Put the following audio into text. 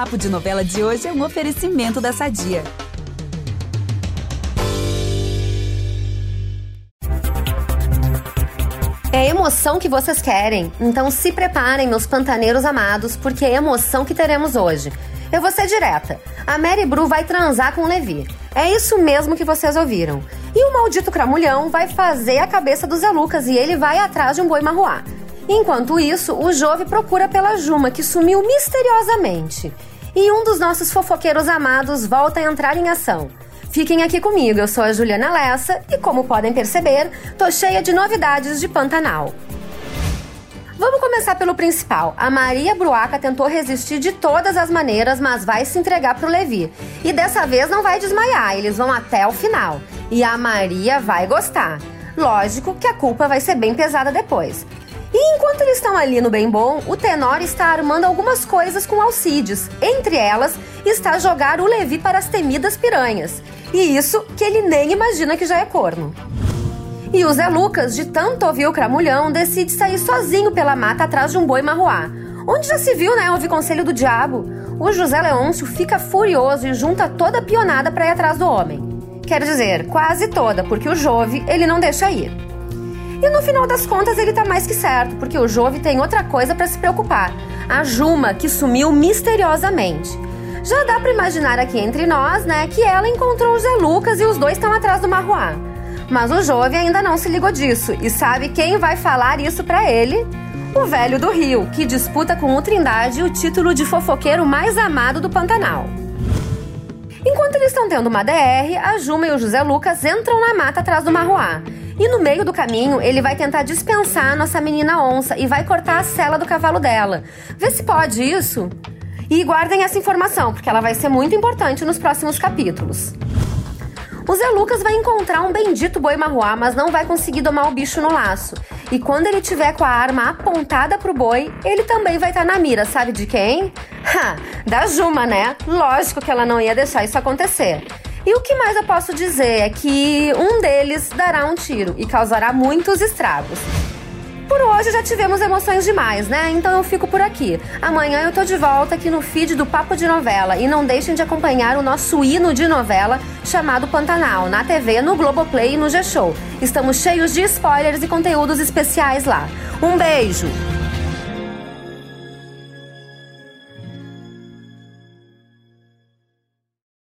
Papo de Novela de hoje é um oferecimento da Sadia. É emoção que vocês querem, então se preparem, meus pantaneiros amados, porque é emoção que teremos hoje. Eu vou ser direta. A Mary Bru vai transar com o Levi. É isso mesmo que vocês ouviram. E o maldito cramulhão vai fazer a cabeça do Zé Lucas e ele vai atrás de um boi marruá. Enquanto isso, o Jove procura pela Juma, que sumiu misteriosamente. E um dos nossos fofoqueiros amados volta a entrar em ação. Fiquem aqui comigo, eu sou a Juliana Lessa e, como podem perceber, tô cheia de novidades de Pantanal. Vamos começar pelo principal. A Maria Bruaca tentou resistir de todas as maneiras, mas vai se entregar pro Levi. E dessa vez não vai desmaiar, eles vão até o final. E a Maria vai gostar. Lógico que a culpa vai ser bem pesada depois. Enquanto eles estão ali no bem bom, o Tenor está armando algumas coisas com Alcides. Entre elas está jogar o Levi para as temidas piranhas. E isso que ele nem imagina que já é corno. E o Zé Lucas, de tanto ouvir o cramulhão, decide sair sozinho pela mata atrás de um boi marroá. Onde já se viu, né, ouvir conselho do diabo? O José Leôncio fica furioso e junta toda a pionada para ir atrás do homem. Quer dizer, quase toda, porque o Jove ele não deixa ir. E no final das contas ele tá mais que certo, porque o Jove tem outra coisa para se preocupar: a Juma, que sumiu misteriosamente. Já dá para imaginar aqui entre nós, né, que ela encontrou o Zé Lucas e os dois estão atrás do Marruá. Mas o Jove ainda não se ligou disso e sabe quem vai falar isso para ele? O velho do Rio, que disputa com o Trindade o título de fofoqueiro mais amado do Pantanal. Enquanto eles estão tendo uma DR, a Juma e o José Lucas entram na mata atrás do Marruá. E no meio do caminho, ele vai tentar dispensar a nossa menina onça e vai cortar a sela do cavalo dela. Vê se pode isso. E guardem essa informação, porque ela vai ser muito importante nos próximos capítulos. O Zé Lucas vai encontrar um bendito boi marruá, mas não vai conseguir domar o bicho no laço. E quando ele tiver com a arma apontada pro boi, ele também vai estar tá na mira, sabe de quem? Ha, da Juma, né? Lógico que ela não ia deixar isso acontecer. E o que mais eu posso dizer é que um deles dará um tiro e causará muitos estragos. Por hoje já tivemos emoções demais, né? Então eu fico por aqui. Amanhã eu tô de volta aqui no feed do Papo de Novela e não deixem de acompanhar o nosso hino de novela chamado Pantanal na TV, no Globoplay e no G-Show. Estamos cheios de spoilers e conteúdos especiais lá. Um beijo!